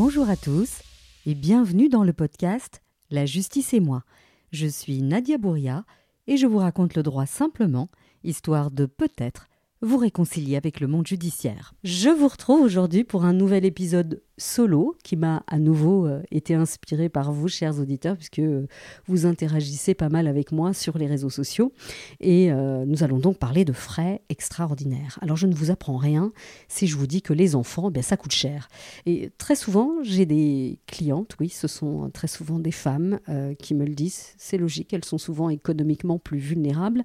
Bonjour à tous et bienvenue dans le podcast La justice et moi. Je suis Nadia Bouria et je vous raconte le droit simplement, histoire de peut-être vous réconcilier avec le monde judiciaire. Je vous retrouve aujourd'hui pour un nouvel épisode solo qui m'a à nouveau euh, été inspiré par vous, chers auditeurs, puisque euh, vous interagissez pas mal avec moi sur les réseaux sociaux. Et euh, nous allons donc parler de frais extraordinaires. Alors je ne vous apprends rien si je vous dis que les enfants, bien, ça coûte cher. Et très souvent, j'ai des clientes, oui, ce sont très souvent des femmes qui me le disent. C'est logique, elles sont souvent économiquement plus vulnérables.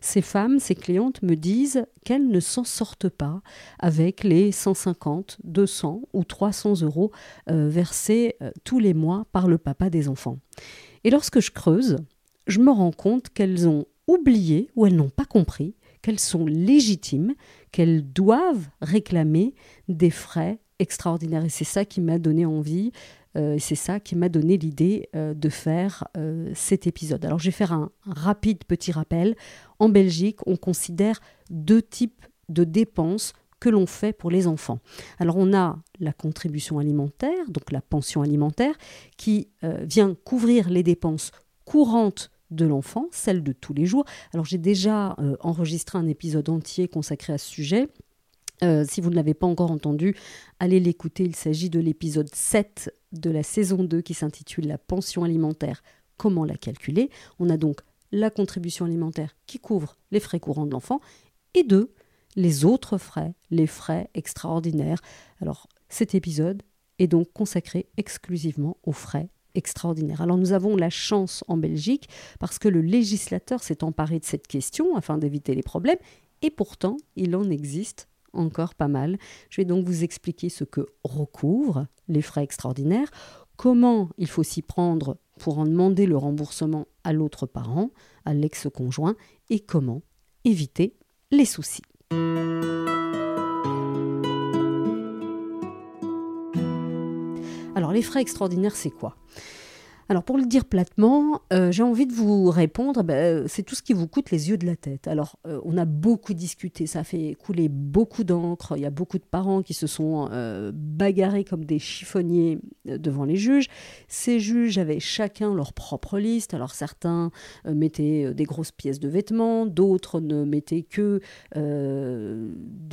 Ces femmes, ces clientes me disent qu'elles ne s'en sortent pas avec les 150, 200 ou 300 euros euh, versés euh, tous les mois par le papa des enfants. Et lorsque je creuse, je me rends compte qu'elles ont oublié ou elles n'ont pas compris qu'elles sont légitimes, qu'elles doivent réclamer des frais extraordinaires. Et c'est ça qui m'a donné envie, euh, c'est ça qui m'a donné l'idée de faire cet épisode. Alors je vais faire un rapide petit rappel. En Belgique, on considère deux types de dépenses que l'on fait pour les enfants. Alors on a la contribution alimentaire, donc la pension alimentaire, qui euh, vient couvrir les dépenses courantes de l'enfant, celles de tous les jours. Alors j'ai déjà euh, enregistré un épisode entier consacré à ce sujet. Euh, si vous ne l'avez pas encore entendu, allez l'écouter. Il s'agit de l'épisode 7 de la saison 2 qui s'intitule La pension alimentaire, comment la calculer? On a donc la contribution alimentaire qui couvre les frais courants de l'enfant et deux, les autres frais, les frais extraordinaires. Alors cet épisode est donc consacré exclusivement aux frais extraordinaires. Alors nous avons la chance en Belgique parce que le législateur s'est emparé de cette question afin d'éviter les problèmes et pourtant il en existe encore pas mal. Je vais donc vous expliquer ce que recouvrent les frais extraordinaires, comment il faut s'y prendre pour en demander le remboursement à l'autre parent, à l'ex-conjoint, et comment éviter les soucis. Alors les frais extraordinaires, c'est quoi? Alors pour le dire platement, euh, j'ai envie de vous répondre, ben, euh, c'est tout ce qui vous coûte les yeux de la tête. Alors euh, on a beaucoup discuté, ça a fait couler beaucoup d'encre, il y a beaucoup de parents qui se sont bagarrés comme des chiffonniers devant les juges. Ces juges avaient chacun leur propre liste, alors certains mettaient des grosses pièces de vêtements, d'autres ne mettaient que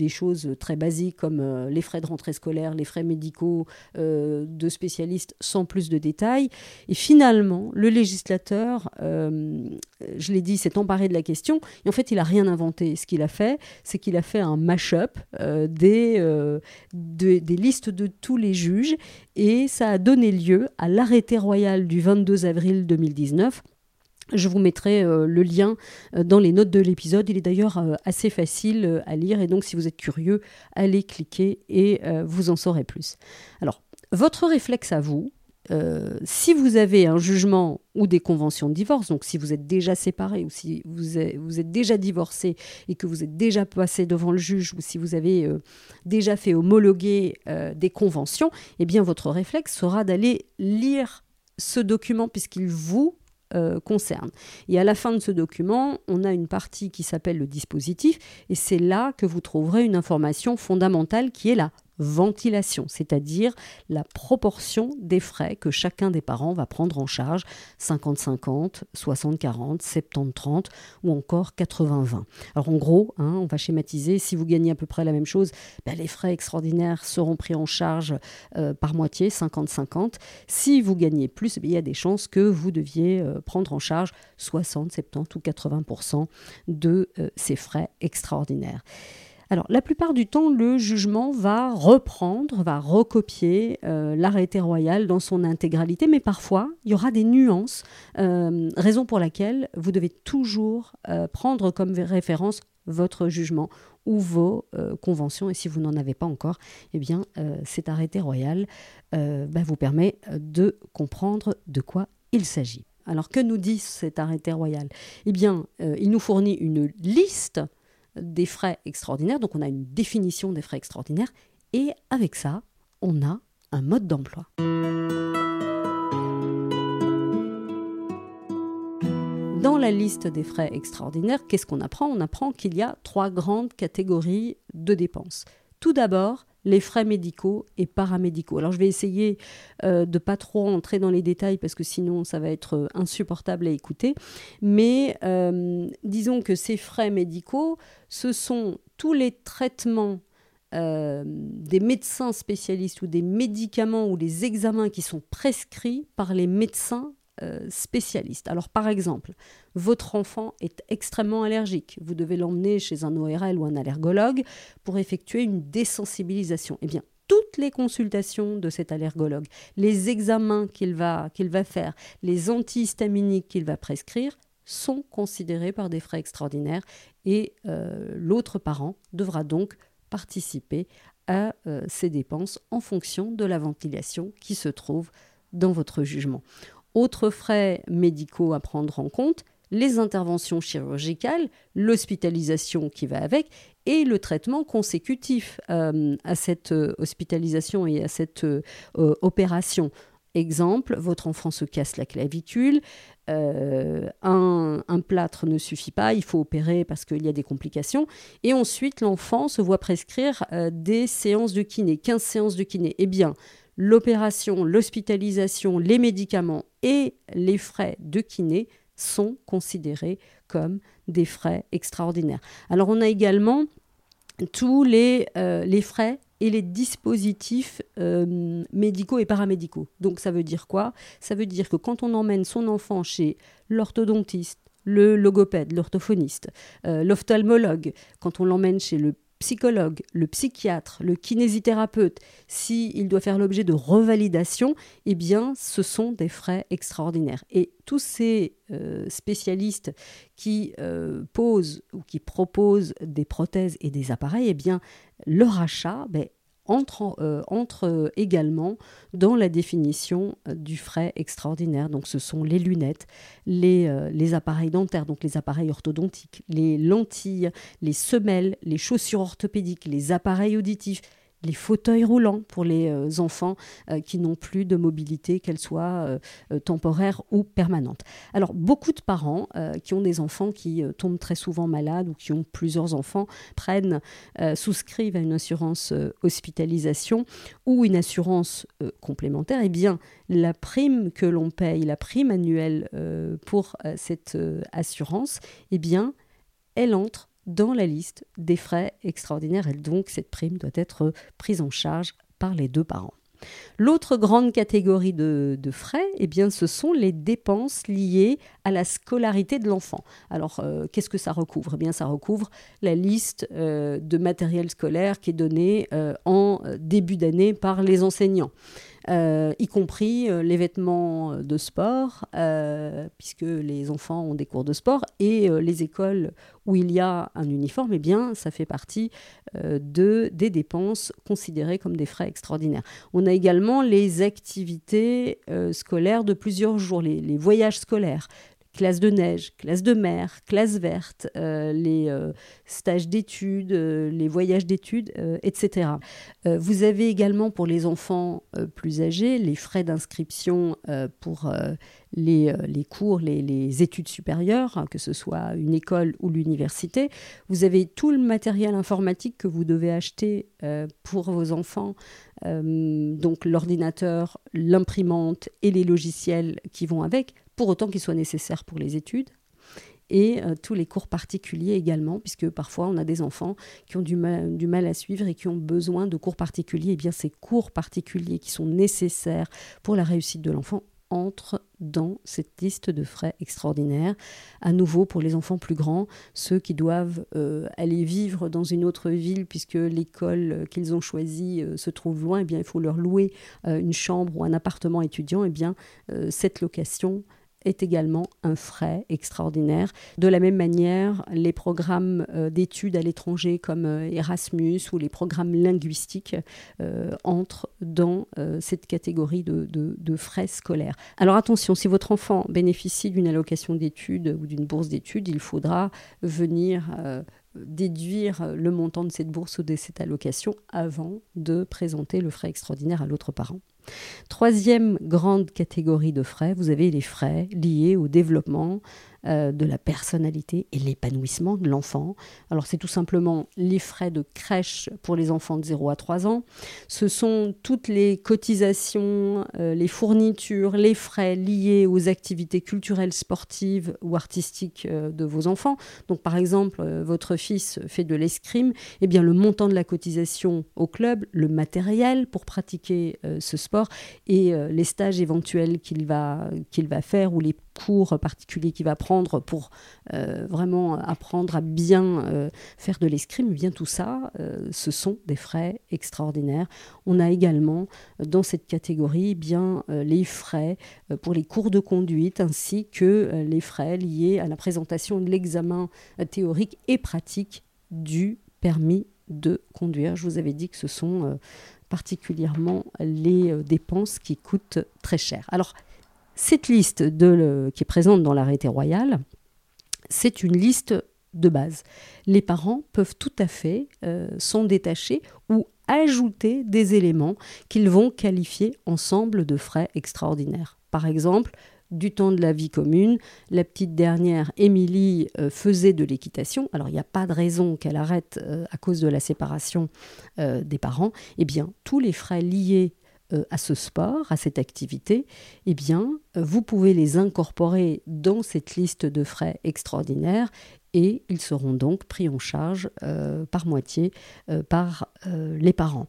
des choses très basiques comme les frais de rentrée scolaire, les frais médicaux de spécialistes sans plus de détails. Et finalement, le législateur, euh, je l'ai dit, s'est emparé de la question. Et en fait, il n'a rien inventé. Ce qu'il a fait, c'est qu'il a fait un mash-up euh, des, euh, des listes de tous les juges. Et ça a donné lieu à l'arrêté royal du 22 avril 2019 je vous mettrai le lien dans les notes de l'épisode. Il est d'ailleurs assez facile à lire et donc si vous êtes curieux, allez cliquer et vous en saurez plus. Alors, votre réflexe à vous, euh, si vous avez un jugement ou des conventions de divorce, donc si vous êtes déjà séparé ou si vous êtes, vous êtes déjà divorcé et que vous êtes déjà passé devant le juge ou si vous avez euh, déjà fait homologuer euh, des conventions, eh bien votre réflexe sera d'aller lire ce document puisqu'il vous concerne. Et à la fin de ce document, on a une partie qui s'appelle le dispositif et c'est là que vous trouverez une information fondamentale qui est la ventilation, c'est-à-dire la proportion des frais que chacun des parents va prendre en charge, 50-50, 60-40, 70-30 ou encore 80-20. Alors en gros, hein, on va schématiser, si vous gagnez à peu près la même chose, ben, les frais extraordinaires seront pris en charge euh, par moitié, 50-50. Si vous gagnez plus, ben, il y a des chances que vous deviez euh, prendre en charge 60, 70 ou 80% de euh, ces frais extraordinaires. Alors, la plupart du temps, le jugement va reprendre, va recopier euh, l'arrêté royal dans son intégralité, mais parfois, il y aura des nuances, euh, raison pour laquelle vous devez toujours euh, prendre comme référence votre jugement ou vos conventions. Et si vous n'en avez pas encore, eh bien, cet arrêté royal bah, vous permet de comprendre de quoi il s'agit. Alors, que nous dit cet arrêté royal? Eh bien, il nous fournit une liste des frais extraordinaires. Donc on a une définition des frais extraordinaires et avec ça, on a un mode d'emploi. Dans la liste des frais extraordinaires, qu'est-ce qu'on apprend? On apprend qu'il y a trois grandes catégories de dépenses. Tout d'abord, les frais médicaux et paramédicaux. Alors je vais essayer euh, de pas trop entrer dans les détails parce que sinon ça va être euh, insupportable à écouter. Mais euh, disons que ces frais médicaux, ce sont tous les traitements des médecins spécialistes ou des médicaments ou les examens qui sont prescrits par les médecins euh, spécialiste. Alors par exemple, votre enfant est extrêmement allergique. Vous devez l'emmener chez un ORL ou un allergologue pour effectuer une désensibilisation. Eh bien, toutes les consultations de cet allergologue, les examens qu'il va, va faire, les antihistaminiques qu'il va prescrire sont considérés par des frais extraordinaires et euh, l'autre parent devra donc participer à euh, ces dépenses en fonction de la ventilation qui se trouve dans votre jugement. Autres frais médicaux à prendre en compte, les interventions chirurgicales, l'hospitalisation qui va avec et le traitement consécutif euh, à cette euh, hospitalisation et à cette euh, opération. Exemple, votre enfant se casse la clavicule, un, plâtre ne suffit pas, il faut opérer parce qu'il y a des complications, et ensuite l'enfant se voit prescrire des séances de kiné, 15 séances de kiné. Eh bien, l'opération, l'hospitalisation, les médicaments et les frais de kiné sont considérés comme des frais extraordinaires. Alors on a également tous les, euh, frais et les dispositifs euh, médicaux et paramédicaux. Donc ça veut dire quoi? Ça veut dire que quand on emmène son enfant chez l'orthodontiste, le logopède, l'orthophoniste, euh, l'ophtalmologue, quand on l'emmène chez le psychologue, le psychiatre, le kinésithérapeute, s'il doit faire l'objet de revalidation, eh bien, ce sont des frais extraordinaires. Et tous ces euh, spécialistes qui euh, posent ou qui proposent des prothèses et des appareils, eh bien, leur achat, ben, entre, euh, entre, également dans la définition euh, du frais extraordinaire. Donc ce sont les lunettes, euh, les appareils dentaires, donc les appareils orthodontiques, les lentilles, les semelles, les chaussures orthopédiques, les appareils auditifs, les fauteuils roulants pour les euh, enfants euh, qui n'ont plus de mobilité, qu'elle soit euh, temporaire ou permanente. Alors, beaucoup de parents qui ont des enfants qui tombent très souvent malades ou qui ont plusieurs enfants prennent, souscrivent à une assurance hospitalisation ou une assurance complémentaire. Eh bien, la prime que l'on paye, la prime annuelle pour cette assurance, eh bien, elle entre dans la liste des frais extraordinaires et donc cette prime doit être prise en charge par les deux parents. L'autre grande catégorie de, frais, eh bien, ce sont les dépenses liées à la scolarité de l'enfant. Alors, euh, qu'est-ce que ça recouvre? Eh bien, Ça recouvre la liste euh, de matériel scolaire qui est donnée euh, en début d'année par les enseignants. Euh, y compris euh, les vêtements de sport, euh, puisque les enfants ont des cours de sport, et les écoles où il y a un uniforme, eh bien, ça fait partie de, des dépenses considérées comme des frais extraordinaires. On a également les activités scolaires de plusieurs jours, les voyages scolaires, classe de neige, classe de mer, classe verte, euh, les euh, stages d'études, euh, les voyages d'études, etc. vous avez également pour les enfants plus âgés les frais d'inscription pour les, les, cours, les, études supérieures, hein, que ce soit une école ou l'université. Vous avez tout le matériel informatique que vous devez acheter pour vos enfants, donc l'ordinateur, l'imprimante et les logiciels qui vont avec pour autant qu'ils soient nécessaires pour les études. Et euh, tous les cours particuliers également, puisque parfois on a des enfants qui ont du mal, du mal à suivre et qui ont besoin de cours particuliers. Et eh bien ces cours particuliers qui sont nécessaires pour la réussite de l'enfant entrent dans cette liste de frais extraordinaires. À nouveau, pour les enfants plus grands, ceux qui doivent euh, aller vivre dans une autre ville puisque l'école qu'ils ont choisie euh, se trouve loin, eh bien, il faut leur louer une chambre ou un appartement étudiant. Eh bien, cette location est également un frais extraordinaire. De la même manière, les programmes euh, d'études à l'étranger comme euh, Erasmus ou les programmes linguistiques euh, entrent dans cette catégorie de, de, frais scolaires. Alors attention, si votre enfant bénéficie d'une allocation d'études ou d'une bourse d'études, il faudra venir déduire le montant de cette bourse ou de cette allocation avant de présenter le frais extraordinaire à l'autre parent. Troisième grande catégorie de frais, vous avez les frais liés au développement euh, de la personnalité et l'épanouissement de l'enfant. Alors c'est tout simplement les frais de crèche pour les enfants de 0 à 3 ans. Ce sont toutes les cotisations, euh, les fournitures, les frais liés aux activités culturelles, sportives ou artistiques euh, de vos enfants. Donc par exemple, votre fils fait de l'escrime, eh bien le montant de la cotisation au club, le matériel pour pratiquer ce sport et les stages éventuels qu'il va, qu'il va faire ou les cours particuliers qu'il va prendre pour euh, vraiment apprendre à bien euh, faire de l'escrime, eh bien tout ça, euh, ce sont des frais extraordinaires. On a également dans cette catégorie eh bien les frais pour les cours de conduite ainsi que les frais liés à la présentation de l'examen théorique et pratique du permis de conduire. Je vous avais dit que ce sont particulièrement les dépenses qui coûtent très cher. Alors, cette liste qui est présente dans l'arrêté royal, c'est une liste de base. Les parents peuvent tout à fait euh, s'en détacher ou ajouter des éléments qu'ils vont qualifier ensemble de frais extraordinaires. Par exemple, du temps de la vie commune, la petite dernière, Émilie, euh, faisait de l'équitation. Alors, il n'y a pas de raison qu'elle arrête euh, à cause de la séparation des parents. Eh bien, tous les frais liés à ce sport, à cette activité, eh bien, euh, vous pouvez les incorporer dans cette liste de frais extraordinaires et ils seront donc pris en charge euh, par moitié par les parents.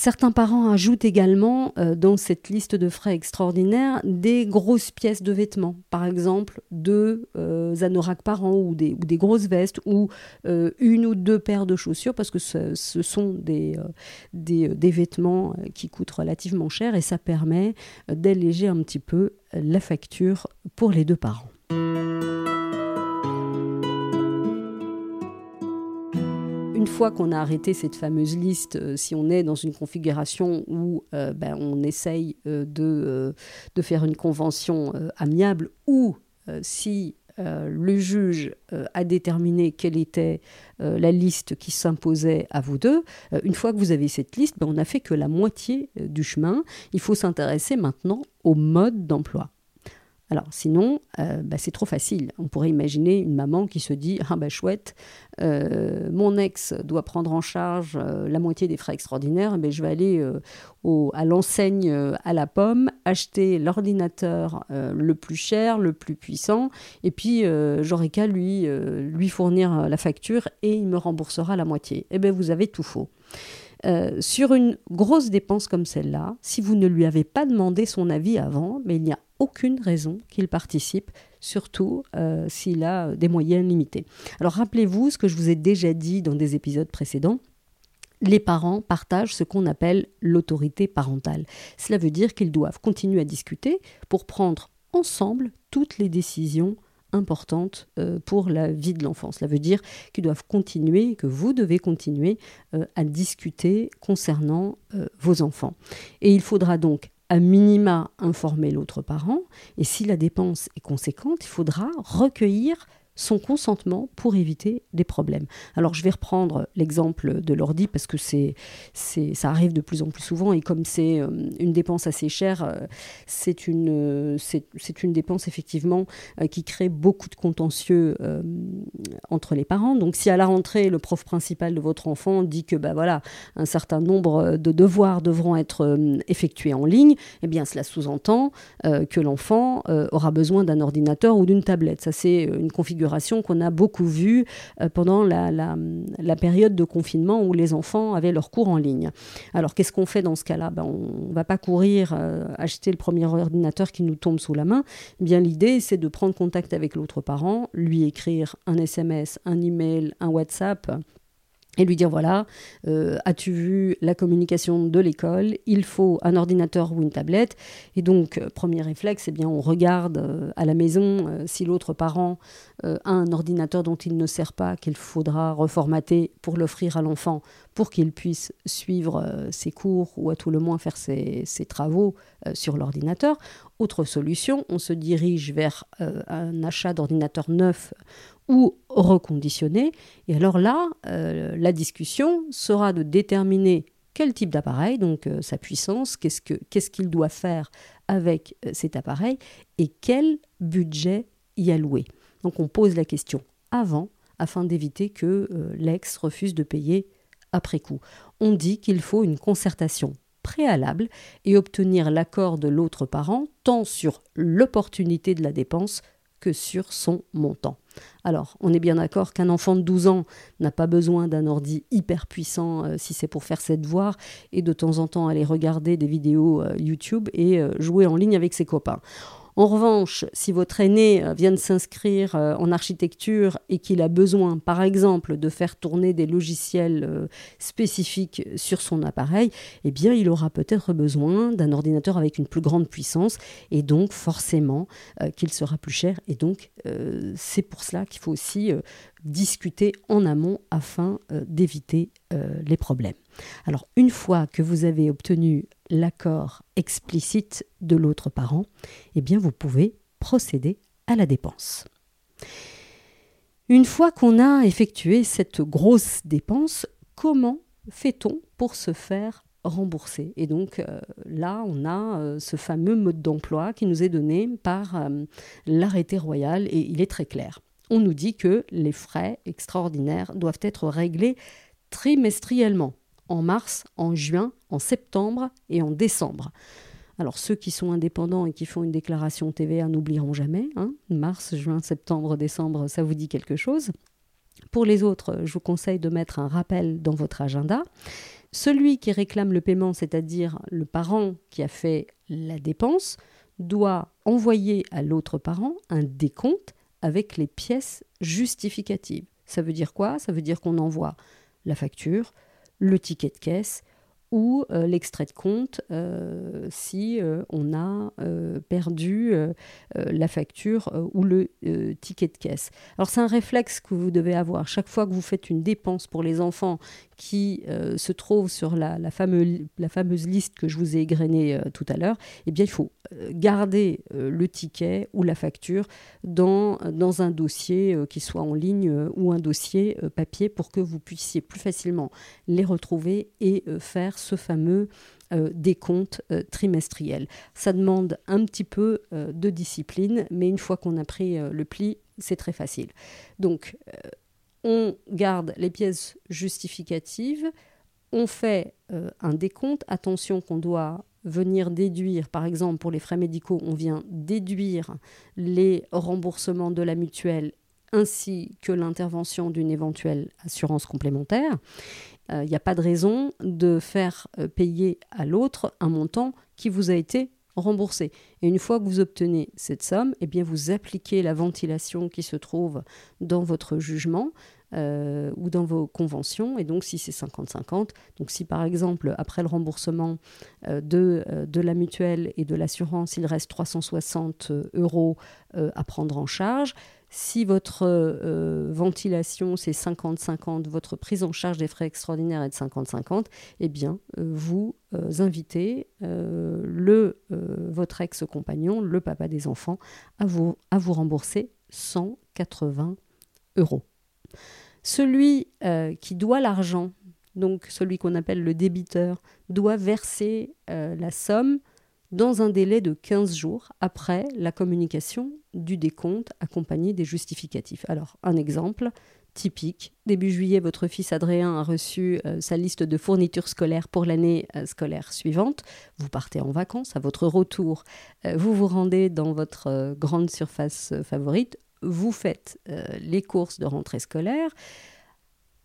Certains parents ajoutent également euh, dans cette liste de frais extraordinaires des grosses pièces de vêtements, par exemple deux euh, anoraks par an ou des, grosses vestes ou euh, une ou deux paires de chaussures parce que ce, sont des, des, vêtements qui coûtent relativement cher et ça permet d'alléger un petit peu la facture pour les deux parents. Une fois qu'on a arrêté cette fameuse liste, euh, si on est dans une configuration où euh, ben, on essaye euh, de, faire une convention amiable ou si le juge a déterminé quelle était la liste qui s'imposait à vous deux. une fois que vous avez cette liste, ben, on n'a fait que la moitié du chemin. Il faut s'intéresser maintenant au mode d'emploi. Alors sinon, euh, bah, c'est trop facile. On pourrait imaginer une maman qui se dit Ah bah chouette, euh, mon ex doit prendre en charge euh, la moitié des frais extraordinaires, mais je vais aller à l'enseigne à la pomme, acheter l'ordinateur le plus cher, le plus puissant, et puis j'aurai qu'à lui, lui fournir la facture et il me remboursera la moitié. Eh bien vous avez tout faux. sur une grosse dépense comme celle-là, si vous ne lui avez pas demandé son avis avant, mais il n'y a aucune raison qu'il participe, surtout euh, s'il a des moyens limités. Alors rappelez-vous ce que je vous ai déjà dit dans des épisodes précédents. Les parents partagent ce qu'on appelle l'autorité parentale. Cela veut dire qu'ils doivent continuer à discuter pour prendre ensemble toutes les décisions importantes euh, pour la vie de l'enfant. Cela veut dire qu'ils doivent continuer, que vous devez continuer euh, à discuter concernant vos enfants. Et il faudra donc à minima informer l'autre parent, et si la dépense est conséquente, il faudra recueillir son consentement pour éviter des problèmes. Alors je vais reprendre l'exemple de l'ordi parce que c'est, c'est, ça arrive de plus en plus souvent et comme c'est euh, une dépense assez chère, euh, c'est, une, c'est, une dépense effectivement euh, qui crée beaucoup de contentieux entre les parents. Donc si à la rentrée, le prof principal de votre enfant dit que bah, voilà, un certain nombre de devoirs devront être effectués en ligne, eh bien cela sous-entend que l'enfant aura besoin d'un ordinateur ou d'une tablette. Ça c'est une configuration qu'on a beaucoup vu euh, pendant la, la, période de confinement où les enfants avaient leurs cours en ligne. Alors qu'est-ce qu'on fait dans ce cas-là? Ben, On ne va pas courir euh, acheter le premier ordinateur qui nous tombe sous la main. Eh bien l'idée c'est de prendre contact avec l'autre parent, lui écrire un SMS, un email, un WhatsApp et lui dire voilà, euh, as-tu vu la communication de l'école? Il faut un ordinateur ou une tablette. Et donc, euh, premier réflexe, eh bien, on regarde euh, à la maison si l'autre parent a un ordinateur dont il ne sert pas, qu'il faudra reformater pour l'offrir à l'enfant pour qu'il puisse suivre ses cours ou à tout le moins faire ses, ses travaux sur l'ordinateur. Autre solution, on se dirige vers un achat d'ordinateur neuf ou reconditionner. Et alors là, euh, la discussion sera de déterminer quel type d'appareil, donc euh, sa puissance, qu'est-ce qu'il doit faire avec euh, cet appareil et quel budget y allouer. Donc on pose la question avant afin d'éviter que euh, l'ex refuse de payer après coup. On dit qu'il faut une concertation préalable et obtenir l'accord de l'autre parent tant sur l'opportunité de la dépense que sur son montant. Alors, on est bien d'accord qu'un enfant de 12 ans n'a pas besoin d'un ordi hyper puissant euh, si c'est pour faire ses devoirs et de temps en temps aller regarder des vidéos euh, YouTube et jouer en ligne avec ses copains. En revanche, si votre aîné euh, vient de s'inscrire euh, en architecture et qu'il a besoin, par exemple, de faire tourner des logiciels euh, spécifiques sur son appareil, eh il aura peut-être besoin d'un ordinateur avec une plus grande puissance et donc forcément qu'il sera plus cher. Et donc, c'est pour cela qu'il faut aussi discuter en amont afin d'éviter les problèmes. Alors, une fois que vous avez obtenu l'accord explicite de l'autre parent, eh bien vous pouvez procéder à la dépense. Une fois qu'on a effectué cette grosse dépense, comment fait-on pour se faire rembourser? Et donc euh, là, on a euh, ce fameux mode d'emploi qui nous est donné par euh, l'arrêté royal et il est très clair. On nous dit que les frais extraordinaires doivent être réglés trimestriellement en mars, en juin, en septembre et en décembre. Alors ceux qui sont indépendants et qui font une déclaration TVA n'oublieront jamais. Hein. Mars, juin, septembre, décembre, ça vous dit quelque chose. Pour les autres, je vous conseille de mettre un rappel dans votre agenda. Celui qui réclame le paiement, c'est-à-dire le parent qui a fait la dépense, doit envoyer à l'autre parent un décompte avec les pièces justificatives. Ça veut dire quoi? Ça veut dire qu'on envoie la facture, le ticket de caisse ou euh, l'extrait de compte euh, si euh, on a perdu la facture ou le ticket de caisse. Alors c'est un réflexe que vous devez avoir. Chaque fois que vous faites une dépense pour les enfants qui se trouve sur la, fameuse liste que je vous ai égrenée tout à l'heure, eh bien il faut garder le ticket ou la facture dans, dans un dossier qui soit en ligne ou un dossier papier pour que vous puissiez plus facilement les retrouver et faire ce fameux euh, décompte euh, trimestriel. Ça demande un petit peu euh, de discipline, mais une fois qu'on a pris le pli, c'est très facile. Donc, on garde les pièces justificatives, on fait un décompte. Attention qu'on doit venir déduire, par exemple pour les frais médicaux, on vient déduire les remboursements de la mutuelle ainsi que l'intervention d'une éventuelle assurance complémentaire. Il euh, n'y a pas de raison de faire euh, payer à l'autre un montant qui vous a été remboursé. Et une fois que vous obtenez cette somme, eh bien vous appliquez la ventilation qui se trouve dans votre jugement euh, ou dans vos conventions. Et donc si c'est 50-50, donc si par exemple après le remboursement de, de la mutuelle et de l'assurance, il reste 360 euros à prendre en charge, si votre euh, ventilation c'est 50-50, votre prise en charge des frais extraordinaires est de 50-50, eh bien euh, vous euh, invitez le, votre ex-compagnon, le papa des enfants, à vous, à vous rembourser 180 euros. Celui qui doit l'argent, donc celui qu'on appelle le débiteur, doit verser la somme dans un délai de 15 jours après la communication du décompte accompagné des justificatifs. Alors, un exemple typique. Début juillet, votre fils Adrien a reçu euh, sa liste de fournitures scolaires pour l'année euh, scolaire suivante. Vous partez en vacances. À votre retour, euh, vous vous rendez dans votre grande surface favorite. Vous faites les courses de rentrée scolaire.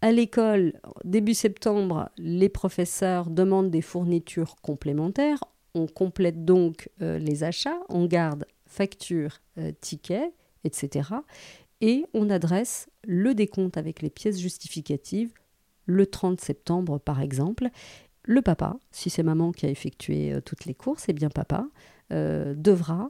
À l'école, début septembre, les professeurs demandent des fournitures complémentaires. On complète donc euh, les achats, on garde facture, euh, ticket, etc. Et on adresse le décompte avec les pièces justificatives le 30 septembre par exemple. Le papa, si c'est maman qui a effectué euh, toutes les courses, eh bien papa devra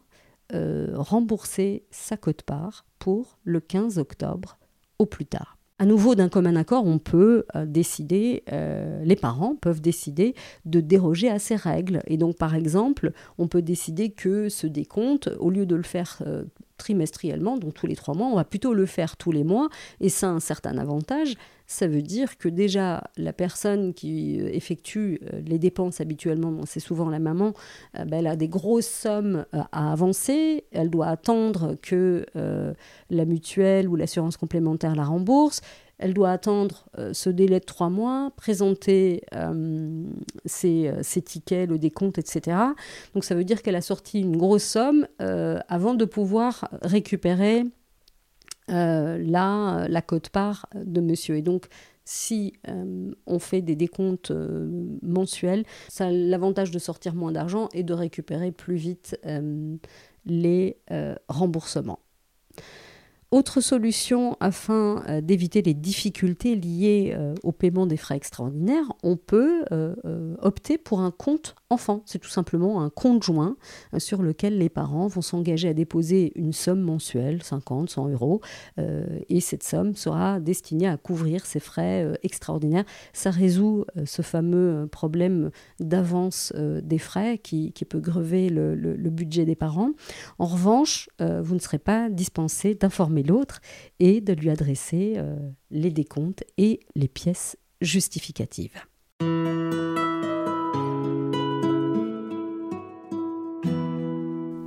rembourser sa cote-part pour le 15 octobre au plus tard à nouveau, d'un commun accord, on peut euh, décider, euh, les parents peuvent décider de déroger à ces règles. Et donc, par exemple, on peut décider que ce décompte, au lieu de le faire euh, trimestriellement, donc tous les trois mois. On va plutôt le faire tous les mois, et ça a un certain avantage. Ça veut dire que déjà, la personne qui euh, effectue euh, les dépenses habituellement, c'est souvent la maman, euh, ben, elle a des grosses sommes à avancer, elle doit attendre que la mutuelle ou l'assurance complémentaire la rembourse, elle doit attendre ce délai de trois mois, présenter ses, ses, tickets, le décompte, etc. Donc ça veut dire qu'elle a sorti une grosse somme avant de pouvoir récupérer euh, la, cote-part de monsieur. Et donc, si euh, on fait des décomptes euh, mensuels, ça a l'avantage de sortir moins d'argent et de récupérer plus vite les remboursements. Autre solution afin euh, d'éviter les difficultés liées euh, au paiement des frais extraordinaires, on peut euh, opter pour un compte enfant. C'est tout simplement un compte joint sur lequel les parents vont s'engager à déposer une somme mensuelle, 50, 100 euros, et cette somme sera destinée à couvrir ces frais extraordinaires. Ça résout ce fameux problème d'avance des frais qui, peut grever le, le, budget des parents. En revanche, vous ne serez pas dispensé d'informer l'autre et de lui adresser euh, les décomptes et les pièces justificatives.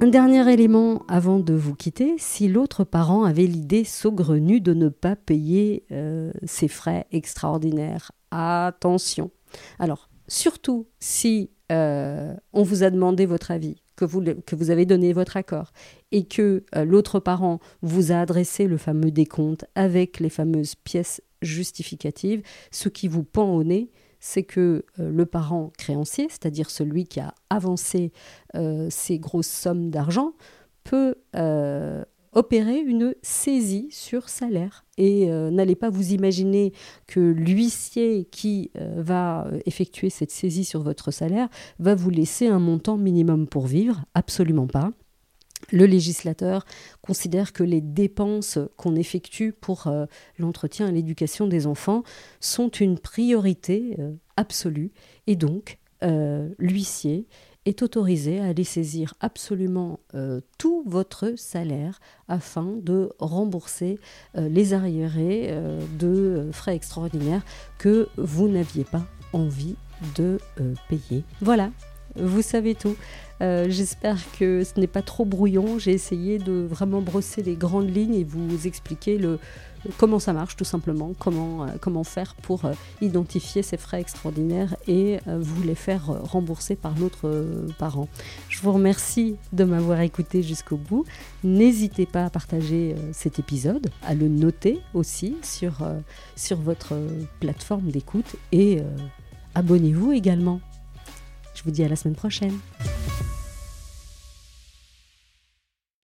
Un dernier élément avant de vous quitter, si l'autre parent avait l'idée saugrenue de ne pas payer euh, ses frais extraordinaires, attention. Alors, surtout si euh, on vous a demandé votre avis, que vous, que vous avez donné votre accord et que euh, l'autre parent vous a adressé le fameux décompte avec les fameuses pièces justificatives, ce qui vous pend au nez, c'est que euh, le parent créancier, c'est-à-dire celui qui a avancé euh, ces grosses sommes d'argent, peut opérer une saisie sur salaire. Et euh, n'allez pas vous imaginer que l'huissier qui euh, va effectuer cette saisie sur votre salaire va vous laisser un montant minimum pour vivre. Absolument pas. Le législateur considère que les dépenses qu'on effectue pour euh, l'entretien et l'éducation des enfants sont une priorité absolue et donc l'huissier est autorisé à aller saisir absolument euh, tout votre salaire afin de rembourser euh, les arriérés euh, de frais extraordinaires que vous n'aviez pas envie de payer. Voilà, vous savez tout. J'espère que ce n'est pas trop brouillon. J'ai essayé de vraiment brosser les grandes lignes et vous expliquer comment ça marche tout simplement, comment, euh, comment faire pour euh, identifier ces frais extraordinaires et euh, vous les faire rembourser par l'autre parent. Je vous remercie de m'avoir écouté jusqu'au bout. N'hésitez pas à partager cet épisode, à le noter aussi sur, sur votre plateforme d'écoute et abonnez-vous également. Je vous dis à la semaine prochaine.